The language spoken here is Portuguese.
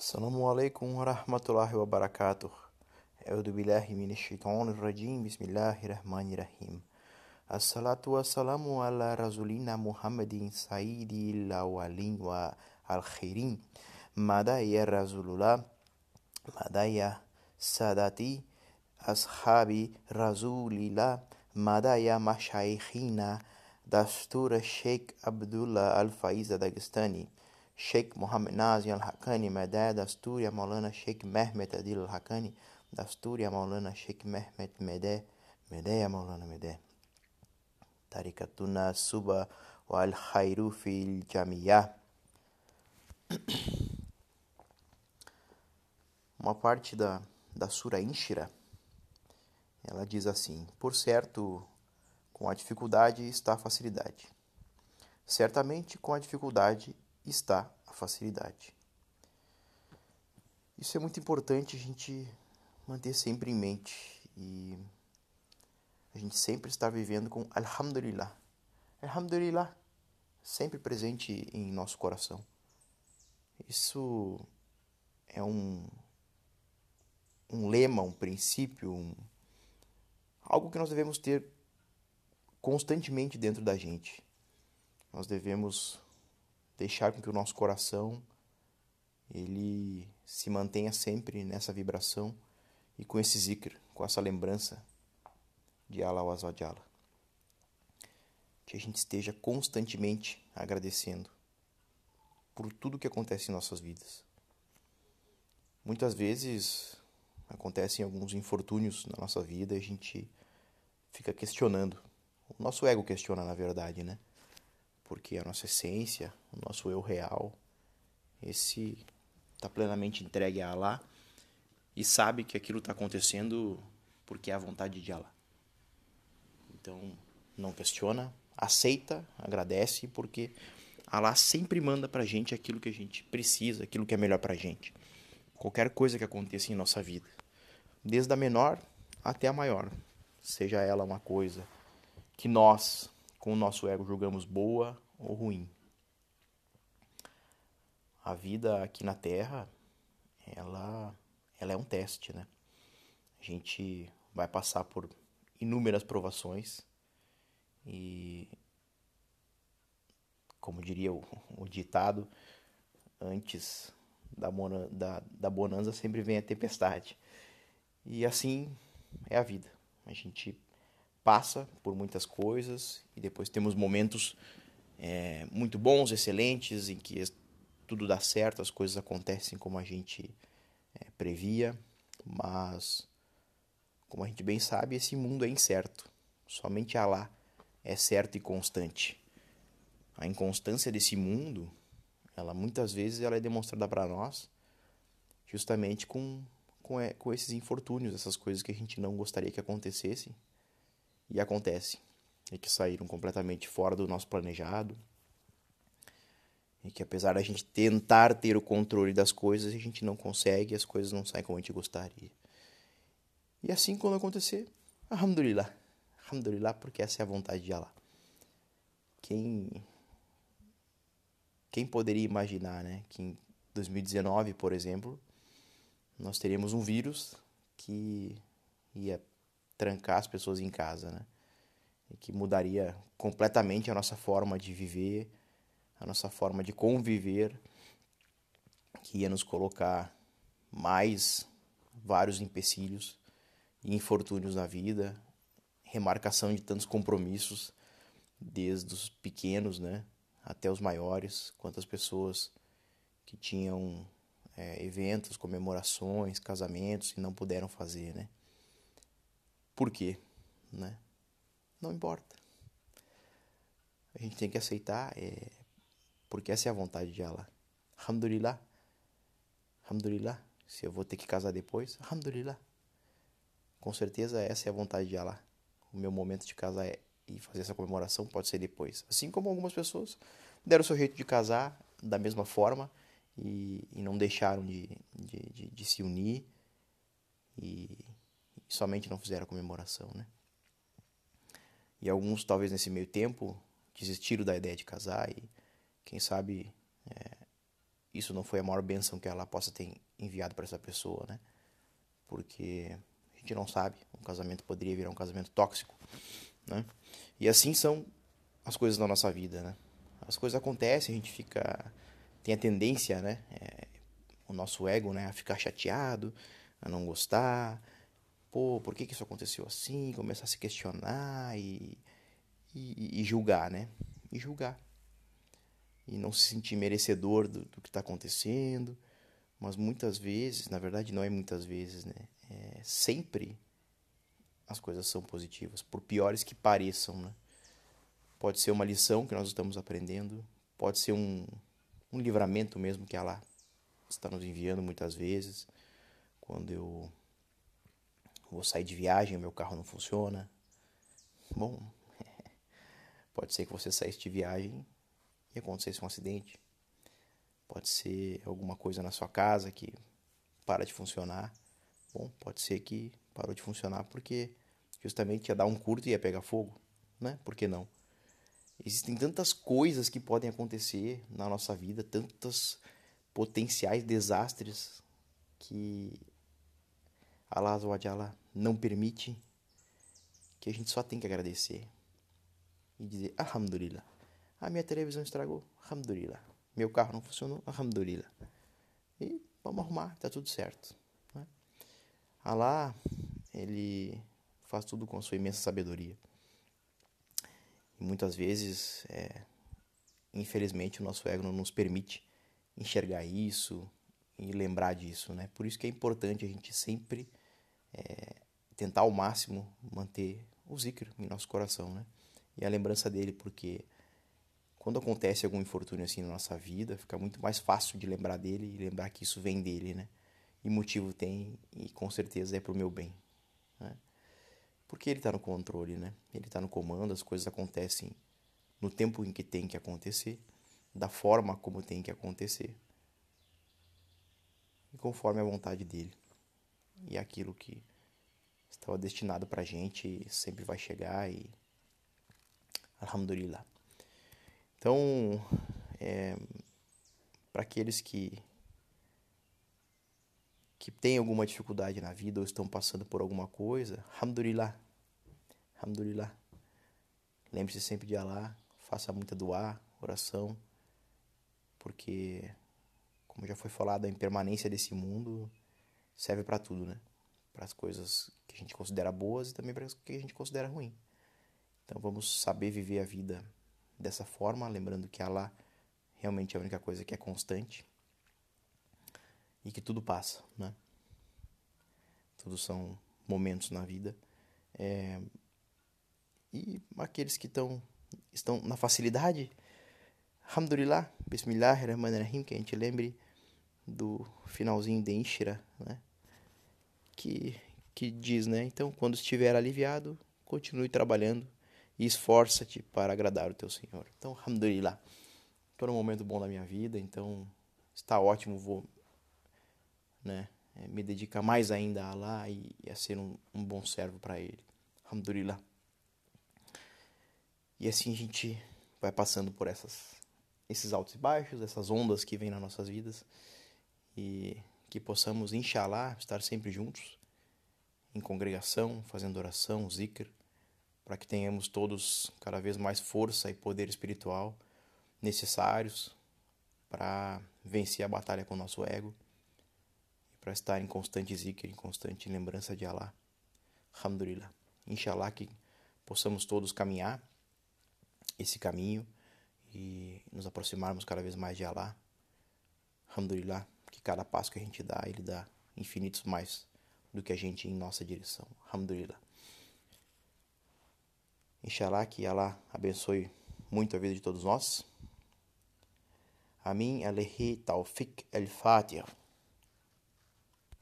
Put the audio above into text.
السلام عليكم ورحمة الله وبركاته. أعوذ بالله من الشيطان الرجيم. بسم الله الرحمن الرحيم. الصلاة والسلام على رسولنا محمد سيد الأولين والآخرين. ماذا يا رسول الله؟ ماذا يا سادتي أصحابي رسول الله؟ ماذا يا مشايخنا؟ دستور الشيخ عبد الله الفايز داغستاني. Sheikh Mohammed Nazi al-Hakani, Medaya Dasturia Maulana Sheikh Mehmet Adil al-Hakani, Dasturia Maulana Sheikh Mehmet Mede, Medeya Maulana Mede. Tarikatuna Suba wal Khairu fil Jamiyah. Uma parte da, da Sura Inshira, ela diz assim: Por certo, com a dificuldade está a facilidade. Certamente com a dificuldade está a facilidade. Isso é muito importante a gente manter sempre em mente e a gente sempre estar vivendo com Alhamdulillah. Alhamdulillah, sempre presente em nosso coração. Isso é um, um lema, um princípio, um, algo que nós devemos ter constantemente dentro da gente. Nós devemos deixar com que o nosso coração ele se mantenha sempre nessa vibração e com esse zikr, com essa lembrança de Allah Azawajala. Que a gente esteja constantemente agradecendo por tudo que acontece em nossas vidas. Muitas vezes acontecem alguns infortúnios na nossa vida e a gente fica questionando. O nosso ego questiona, na verdade, né? Porque a nossa essência, o nosso eu real, esse está plenamente entregue a Allah e sabe que aquilo está acontecendo porque é a vontade de Allah. Então, não questiona, aceita, agradece, porque Allah sempre manda para a gente aquilo que a gente precisa, aquilo que é melhor para a gente. Qualquer coisa que aconteça em nossa vida, desde a menor até a maior, seja ela uma coisa que nós com o nosso ego julgamos boa ou ruim. A vida aqui na Terra, ela, ela é um teste, né? A gente vai passar por inúmeras provações e, como diria o, o ditado, antes da, da, da bonança sempre vem a tempestade. E assim é a vida. A gente passa por muitas coisas e depois temos momentos é, muito bons, excelentes, em que tudo dá certo, as coisas acontecem como a gente é, previa, mas como a gente bem sabe, esse mundo é incerto. Somente Alá é certo e constante. A inconstância desse mundo, ela muitas vezes ela é demonstrada para nós justamente com, com, com esses infortúnios, essas coisas que a gente não gostaria que acontecessem e acontece. E que saíram completamente fora do nosso planejado. E que apesar da gente tentar ter o controle das coisas, a gente não consegue, as coisas não saem como a gente gostaria. E assim quando acontecer, alhamdulillah. Alhamdulillah, porque essa é a vontade de Allah. Quem quem poderia imaginar, né, que em 2019, por exemplo, nós teríamos um vírus que ia trancar as pessoas em casa, né? E que mudaria completamente a nossa forma de viver, a nossa forma de conviver, que ia nos colocar mais vários empecilhos e infortúnios na vida, remarcação de tantos compromissos, desde os pequenos, né, até os maiores, quantas pessoas que tinham é, eventos, comemorações, casamentos e não puderam fazer, né? Por quê? Né? Não importa. A gente tem que aceitar, é, porque essa é a vontade de Allah. Alhamdulillah. Alhamdulillah. Se eu vou ter que casar depois, Alhamdulillah. Com certeza essa é a vontade de Allah. O meu momento de casar é, e fazer essa comemoração pode ser depois. Assim como algumas pessoas deram o seu jeito de casar da mesma forma e, e não deixaram de, de, de, de se unir e e somente não fizeram a comemoração, né? E alguns, talvez nesse meio tempo, desistiram da ideia de casar e, quem sabe, é, isso não foi a maior bênção que ela possa ter enviado para essa pessoa, né? Porque a gente não sabe, um casamento poderia virar um casamento tóxico, né? E assim são as coisas na nossa vida, né? As coisas acontecem, a gente fica tem a tendência, né? É, o nosso ego, né, a ficar chateado, a não gostar, pô, por que, que isso aconteceu assim? Começar a se questionar e, e, e julgar, né? E julgar. E não se sentir merecedor do, do que está acontecendo. Mas muitas vezes, na verdade não é muitas vezes, né? É, sempre as coisas são positivas, por piores que pareçam, né? Pode ser uma lição que nós estamos aprendendo, pode ser um, um livramento mesmo que ela está nos enviando muitas vezes. Quando eu vou sair de viagem, meu carro não funciona. Bom, pode ser que você saísse de viagem e acontecesse um acidente. Pode ser alguma coisa na sua casa que para de funcionar. Bom, pode ser que parou de funcionar porque justamente ia dar um curto e ia pegar fogo, né? Por que não? Existem tantas coisas que podem acontecer na nossa vida, tantos potenciais desastres que Allah não permite, que a gente só tem que agradecer e dizer Alhamdulillah. A minha televisão estragou, Alhamdulillah. Meu carro não funcionou, Alhamdulillah. E vamos arrumar, tá tudo certo. Né? Allah, ele faz tudo com sua imensa sabedoria. E muitas vezes, é, infelizmente, o nosso ego não nos permite enxergar isso e lembrar disso, né? Por isso que é importante a gente sempre é, tentar ao máximo manter o zikr em nosso coração, né? E a lembrança dele, porque quando acontece algum infortúnio assim na nossa vida, fica muito mais fácil de lembrar dele e lembrar que isso vem dele, né? E motivo tem, e com certeza é pro meu bem, né? Porque ele está no controle, né? Ele está no comando, as coisas acontecem no tempo em que tem que acontecer, da forma como tem que acontecer, e conforme a vontade dele e aquilo que estava destinado para a gente sempre vai chegar e Alhamdulillah. Então, é, para aqueles que que têm alguma dificuldade na vida ou estão passando por alguma coisa, Alhamdulillah. Alhamdulillah. Lembre-se sempre de Allah, faça muita doar, oração, porque como já foi falado, a impermanência desse mundo serve para tudo, né? Para as coisas que a gente considera boas e também para as que a gente considera ruim. Então vamos saber viver a vida dessa forma, lembrando que Allah realmente é a única coisa que é constante e que tudo passa, né? Tudo são momentos na vida. É... E aqueles que estão, estão na facilidade, Alhamdulillah, Bismillahirrahmanirrahim, que a gente lembre do finalzinho de Inshira, né? Que, que diz, né? Então, quando estiver aliviado, continue trabalhando e esforça-te para agradar o teu Senhor. Então, alhamdulillah. Estou num momento bom da minha vida, então está ótimo, vou né, é, me dedicar mais ainda a Allah e, e a ser um, um bom servo para Ele. Alhamdulillah. E assim a gente vai passando por essas, esses altos e baixos, essas ondas que vêm nas nossas vidas e que possamos, inshallah, estar sempre juntos, em congregação, fazendo oração, zikr, para que tenhamos todos cada vez mais força e poder espiritual necessários para vencer a batalha com o nosso ego e para estar em constante zikr, em constante lembrança de Allah. Alhamdulillah. Inshallah que possamos todos caminhar esse caminho e nos aproximarmos cada vez mais de Allah. Alhamdulillah que cada passo que a gente dá, ele dá infinitos mais do que a gente em nossa direção. Alhamdulillah. Inshallah que Allah abençoe muito a vida de todos nós. Amin. Alehi Tawfiq El-Fatiha.